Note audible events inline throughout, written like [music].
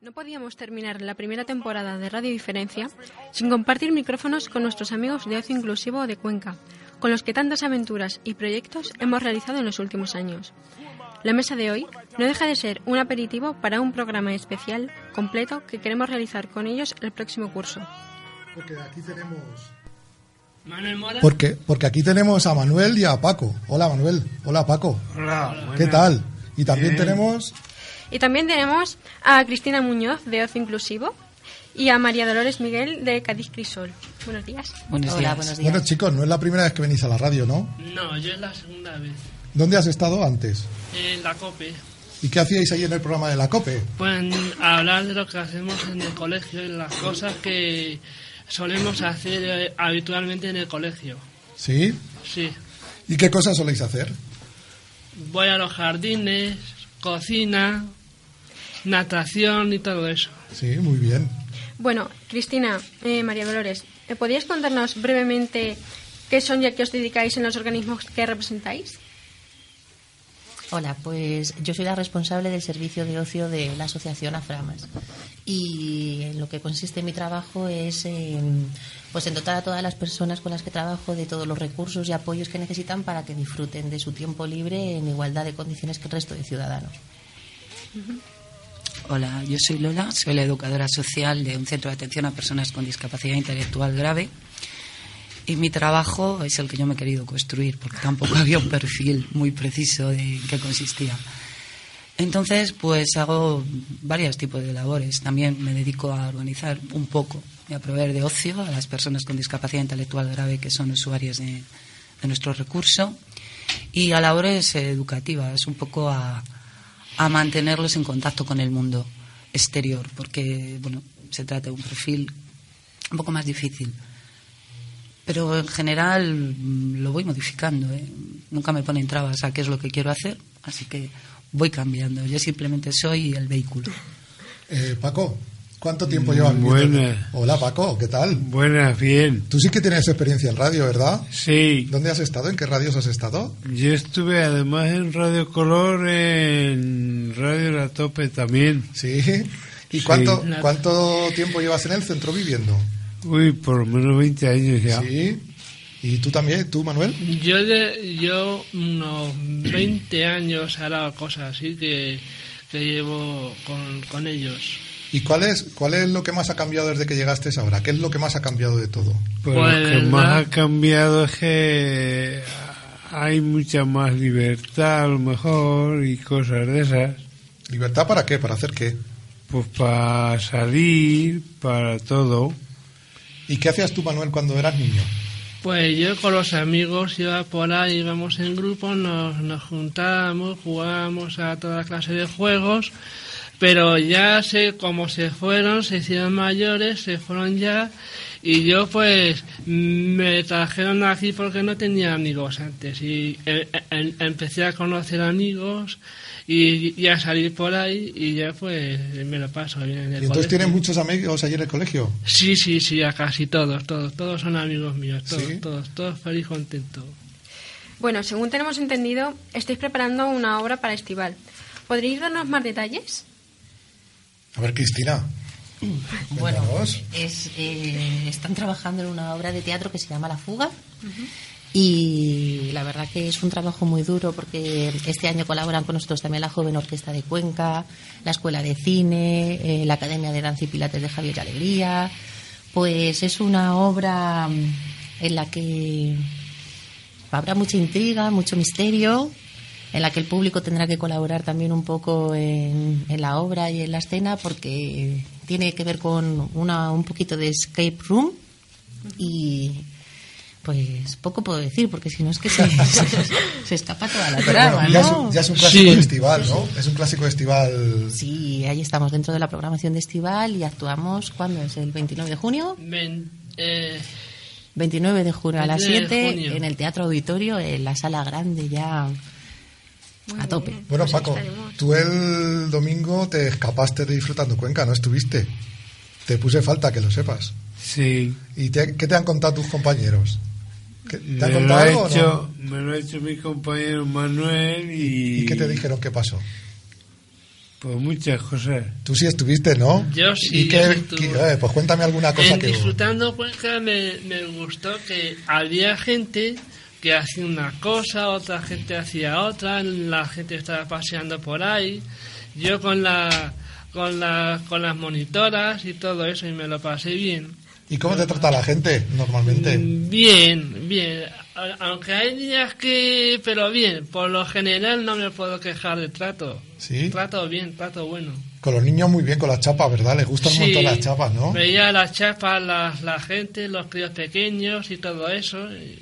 No podíamos terminar la primera temporada de Radio Diferencia sin compartir micrófonos con nuestros amigos de Ocio Inclusivo de Cuenca, con los que tantas aventuras y proyectos hemos realizado en los últimos años. La mesa de hoy no deja de ser un aperitivo para un programa especial completo que queremos realizar con ellos el próximo curso. Porque aquí tenemos Manuel Mora. porque porque aquí tenemos a Manuel y a Paco. Hola Manuel, hola Paco. Hola, ¿Qué buenas. tal? Y también Bien. tenemos Y también tenemos a Cristina Muñoz de Ocio Inclusivo y a María Dolores Miguel de Cádiz Crisol. Buenos días. Buenos Hola, días. buenos días. Bueno, chicos, no es la primera vez que venís a la radio, ¿no? No, yo es la segunda vez. ¿Dónde has estado antes? En la COPE. ¿Y qué hacíais ahí en el programa de la COPE? Pues hablar de lo que hacemos en el colegio y las cosas que solemos hacer eh, habitualmente en el colegio. ¿Sí? Sí. ¿Y qué cosas soléis hacer? Voy a los jardines, cocina, natación y todo eso. Sí, muy bien. Bueno, Cristina, eh, María Dolores, ¿me ¿podríais contarnos brevemente qué son y a qué os dedicáis en los organismos que representáis? Hola, pues yo soy la responsable del servicio de ocio de la asociación Aframas y en lo que consiste mi trabajo es en, pues en dotar a todas las personas con las que trabajo de todos los recursos y apoyos que necesitan para que disfruten de su tiempo libre en igualdad de condiciones que el resto de ciudadanos. Hola, yo soy Lola, soy la educadora social de un centro de atención a personas con discapacidad intelectual grave. Y mi trabajo es el que yo me he querido construir, porque tampoco [laughs] había un perfil muy preciso de qué consistía. Entonces, pues hago varios tipos de labores. También me dedico a organizar un poco y a proveer de ocio a las personas con discapacidad intelectual grave que son usuarias de, de nuestro recurso. Y a labores educativas, un poco a, a mantenerlos en contacto con el mundo exterior, porque bueno, se trata de un perfil un poco más difícil. Pero en general mm, lo voy modificando. ¿eh? Nunca me ponen trabas a qué es lo que quiero hacer, así que voy cambiando. Yo simplemente soy el vehículo. Eh, Paco, ¿cuánto tiempo llevas viviendo? Buenas. Hola Paco, ¿qué tal? Buenas, bien. Tú sí que tienes experiencia en radio, ¿verdad? Sí, ¿Dónde has estado? ¿En qué radios has estado? yo estuve además en Radio Color, en Radio La Tope también. Sí. ¿Y Sí. cuánto, cuánto tiempo llevas en el centro viviendo? Uy, por lo menos 20 años ya. Sí. ¿Y tú también? ¿Tú, Manuel? Yo, de, yo unos 20 años hará cosas así que, que llevo con, con ellos. ¿Y cuál es, cuál es lo que más ha cambiado desde que llegaste ahora? ¿Qué es lo que más ha cambiado de todo? Pues Pues lo que la- más ha cambiado es que hay mucha más libertad a lo mejor y cosas de esas. ¿Libertad para qué? ¿Para hacer qué? Pues para salir, para todo. ¿Y qué hacías tú, Manuel, cuando eras niño? Pues yo con los amigos iba por ahí, íbamos en grupo, nos, nos juntábamos, jugábamos a toda clase de juegos, pero ya sé cómo se fueron, se hicieron mayores, se fueron ya, y yo pues me trajeron aquí porque no tenía amigos antes, y eh, eh, empecé a conocer amigos y, y a salir por ahí, y ya pues me lo paso bien en el ¿Y entonces colegio. tienes muchos amigos allí en el colegio? Sí, sí, sí, a casi todos, todos, todos son amigos míos, todos, ¿Sí? todos, todos feliz, contento. Bueno, según tenemos entendido, estáis preparando una obra para Estival. ¿Podríais darnos más detalles? A ver, Cristina. Bueno, es, eh, están trabajando en una obra de teatro que se llama La Fuga. Y la verdad que es un trabajo muy duro porque este año colaboran con nosotros también la Joven Orquesta de Cuenca, la Escuela de Cine, eh, la Academia de Danza y Pilates de Javier Alegría. Pues es una obra mm, en la que habrá mucha intriga, mucho misterio, en la que el público tendrá que colaborar también un poco en, en la obra y en la escena porque tiene que ver con una, un poquito de escape room y pues poco puedo decir porque si no es que se, [laughs] se, se escapa toda la trama, bueno, ya, es ¿no? un, ya es un clásico Sí. estival, ¿no? Es un clásico estival. Sí, ahí estamos dentro de la programación de Estival y actuamos, ¿cuándo es? ¿El 29 de junio? Eh, 29 de junio a las 29 de 7 junio. en el Teatro Auditorio, en la sala grande ya Muy a tope. bien, Bueno, pues Paco, estaremos. tú el domingo te escapaste de disfrutando Cuenca, ¿no estuviste? Te puse falta, que lo sepas. Sí. ¿Y te- qué te han contado tus compañeros? ¿Qué- ¿Te han Me lo, contado ha algo o hecho, no? me lo ha hecho mi compañero Manuel y... ¿Y qué te dijeron que pasó? Pues muchas cosas. Tú sí estuviste, ¿no? Yo sí, ¿Y qué- yo qué- eh, pues cuéntame alguna cosa en que... Disfrutando Cuenca me, me gustó que había gente que hacía una cosa, otra gente hacía otra, la gente estaba paseando por ahí, yo con la con la, con las monitoras y todo eso y me lo pasé bien. ¿Y cómo te trata la gente normalmente? Mm, Bien, bien. Aunque hay días que... Pero bien, por lo general no me puedo quejar de trato. ¿Sí? Trato bien, trato bueno. Con los niños muy bien, con las chapas, ¿verdad? Les gustan un montón Sí, las chapas, ¿no? Veía las chapas, la, la gente, los críos pequeños y todo eso. y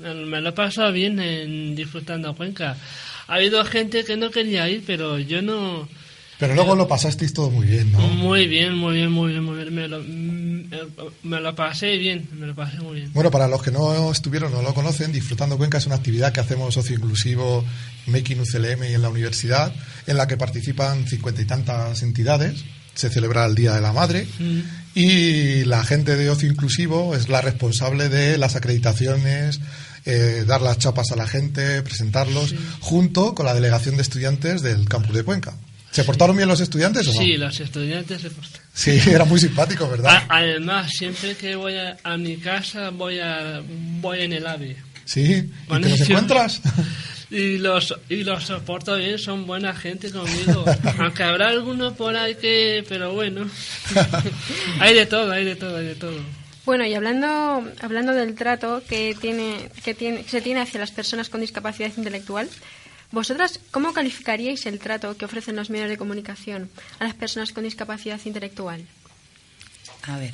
me lo he pasado bien en disfrutando Cuenca. Ha habido gente que no quería ir, pero yo no... Pero luego lo pasasteis todo muy bien, ¿no? Muy bien, muy bien, muy bien, muy bien. Me lo, me lo pasé bien, me lo pasé muy bien. Bueno, para los que no estuvieron, no lo conocen, Disfrutando Cuenca es una actividad que hacemos socio inclusivo, Making UCLM y en la universidad, en la que participan cincuenta y tantas entidades. Se celebra el Día de la Madre Mm. y la gente de Ocio Inclusivo es la responsable de las acreditaciones, eh, dar las chapas a la gente, presentarlos, junto con la delegación de estudiantes del campus de Cuenca. ¿Se portaron bien los estudiantes o no? Sí, los estudiantes se portan. Sí, [laughs] era muy simpático, ¿verdad? A- Además, siempre que voy a, a mi casa, voy a voy en el AVE. Sí, ¿y te los encuentras? [laughs] Y los, y los soporto bien, son buena gente conmigo. [laughs] Aunque habrá alguno por ahí que... Pero bueno. hay de todo, hay de todo, hay de todo. Bueno, y hablando, hablando del trato que, tiene, que, tiene, que se tiene hacia las personas con discapacidad intelectual, ¿vosotras cómo calificaríais el trato que ofrecen los medios de comunicación a las personas con discapacidad intelectual? A ver,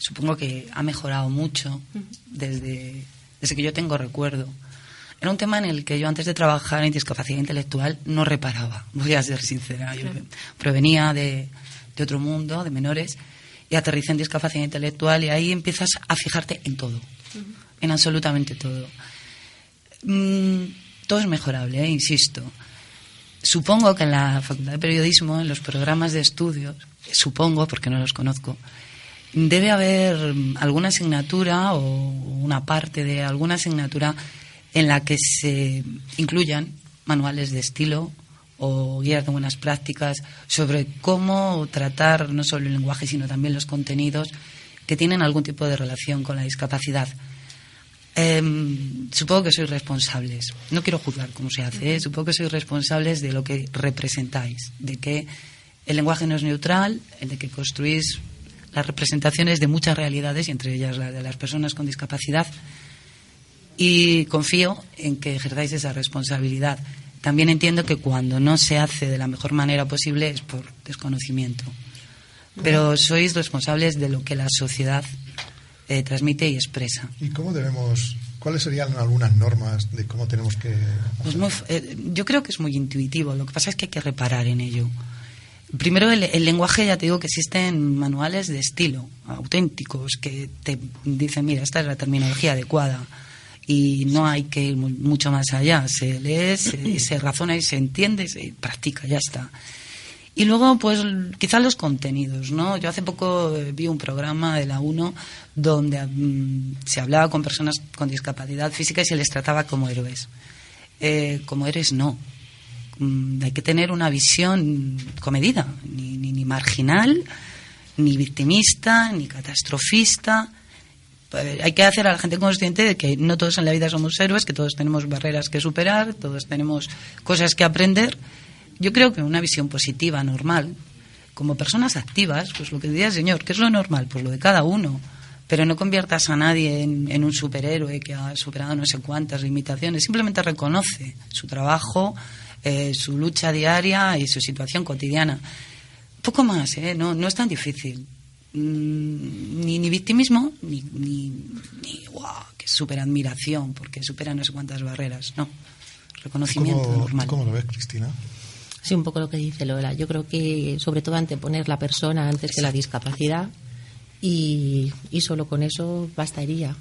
supongo que ha mejorado mucho desde, desde que yo tengo recuerdo. Era un tema en el que yo antes de trabajar en discapacidad intelectual no reparaba, voy a ser sincera. Yo provenía de, de otro mundo, de menores, y aterricé en discapacidad intelectual y ahí empiezas a fijarte en todo, en absolutamente todo. Mm, todo es mejorable, ¿eh? insisto. Supongo que en la Facultad de Periodismo, en los programas de estudios, supongo, porque no los conozco, debe haber alguna asignatura o una parte de alguna asignatura en la que se incluyan manuales de estilo o guías de buenas prácticas sobre cómo tratar no solo el lenguaje, sino también los contenidos que tienen algún tipo de relación con la discapacidad. Em, supongo que sois responsables. No quiero juzgar cómo se hace, ¿eh? supongo que sois responsables de lo que representáis, de que el lenguaje no es neutral, el de que construís las representaciones de muchas realidades, y entre ellas la de las personas con discapacidad, y confío en que ejerzáis esa responsabilidad. También entiendo que cuando no se hace de la mejor manera posible es por desconocimiento. Pero sois responsables de lo que la sociedad eh, transmite y expresa. ¿Y cómo debemos, cuáles serían algunas normas de cómo tenemos que... Pues muy eh, yo creo que es muy intuitivo. Lo que pasa es que hay que reparar en ello. Primero, el, el lenguaje, ya te digo que existen manuales de estilo auténticos que te dicen, mira, esta es la terminología adecuada y no hay que ir mu- mucho más allá. Se lee, se, se razona y se entiende, se practica, ya está. Y luego, pues, quizás los contenidos, ¿no? Yo hace poco eh, vi un programa de la UNO donde mm, se hablaba con personas con discapacidad física y se les trataba como héroes. Eh, como héroes, no. Mm, hay que tener una visión comedida, ni, ni, ni marginal, ni victimista, ni catastrofista. Eh, hay que hacer a la gente consciente de que no todos en la vida somos héroes, que todos tenemos barreras que superar, todos tenemos cosas que aprender. Yo creo que una visión positiva, normal, como personas activas, pues lo que decía el señor, ¿qué es lo normal? Pues lo de cada uno. Pero no conviertas a nadie en, en un superhéroe que ha superado no sé cuántas limitaciones. Simplemente reconoce su trabajo, eh, su lucha diaria y su situación cotidiana. Poco más, ¿eh? No, no es tan difícil. Mm, Ni, ni victimismo, ni, ni, ni wow, que super admiración, porque supera no sé cuántas barreras. No. Reconocimiento ¿Cómo, normal. ¿Cómo lo ves, Cristina? Sí, un poco lo que dice Lola. Yo creo que sobre todo anteponer la persona antes que la discapacidad y, y solo con eso bastaría.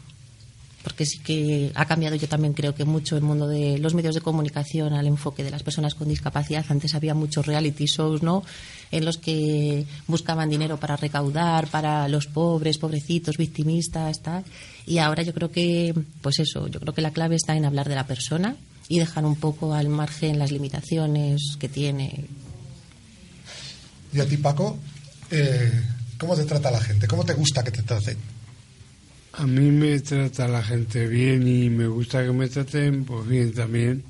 Porque sí que ha cambiado yo también creo que mucho el mundo de los medios de comunicación al enfoque de las personas con discapacidad. Antes había muchos reality shows, ¿no? En los que buscaban dinero para recaudar, para los pobres, pobrecitos, victimistas, tal. Y ahora yo creo que, pues eso, yo creo que la clave está en hablar de la persona y dejar un poco al margen las limitaciones que tiene Y a ti, Paco, eh, ¿cómo te trata la gente? ¿Cómo te gusta que te traten? A mí me trata la gente bien y me gusta que me traten pues bien también.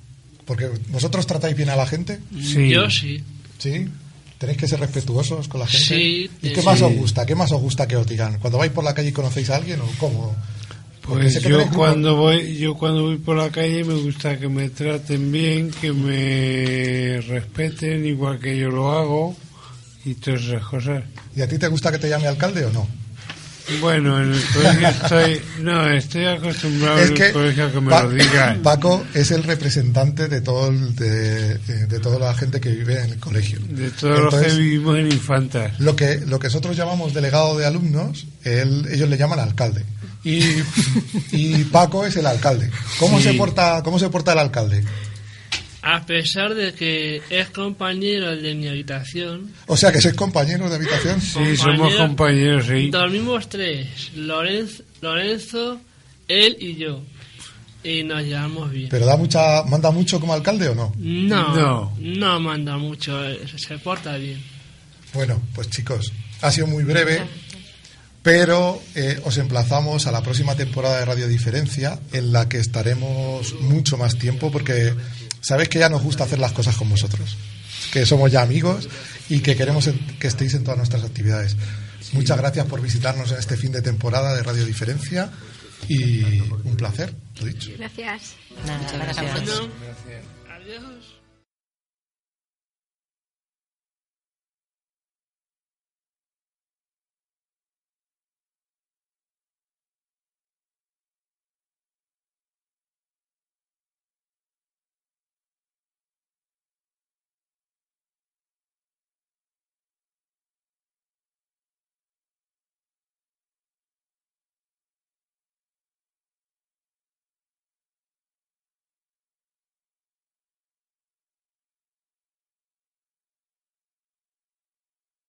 Porque vosotros tratáis bien a la gente, Sí. Yo sí. ¿sí? Tenéis que ser respetuosos con la gente. Sí, ¿Y qué más os gusta? ¿Qué más os gusta que os digan? Cuando vais por la calle y conocéis a alguien o cómo? Porque Pues yo cuando voy, yo cuando voy por la calle me gusta que me traten bien, que me respeten igual que yo lo hago y todas esas cosas. ¿Y a ti te gusta que te llame alcalde o no? Bueno, en el colegio estoy, no, estoy acostumbrado es en que el colegio a que me Pa- lo digan. Paco es el representante de todo el- de, de toda la gente que vive en el colegio. De todos los que vivimos en infantas. Lo que, lo que nosotros llamamos delegado de alumnos, él- ellos le llaman alcalde. Y, y Paco es el alcalde. ¿Cómo, Sí. se porta, ¿Cómo se porta el alcalde? A pesar de que es compañero de mi habitación, O sea, que sois compañeros de habitación. Sí, somos compañeros, sí. dormimos tres, Lorenzo, Lorenzo, él y yo. Y nos llevamos bien. ¿Pero da mucha, manda mucho como alcalde o no? No, No. no, manda mucho, eh, se porta bien. Bueno, pues chicos, ha sido muy breve, pero eh, os emplazamos a la próxima temporada de Radio Diferencia, en la que estaremos mucho más tiempo, porque sabéis que ya nos gusta hacer las cosas con vosotros, que somos ya amigos y que queremos que estéis en todas nuestras actividades. Muchas gracias por visitarnos en este fin de temporada de Radio Diferencia y un placer, lo dicho. Gracias. Nada, Muchas gracias adiós.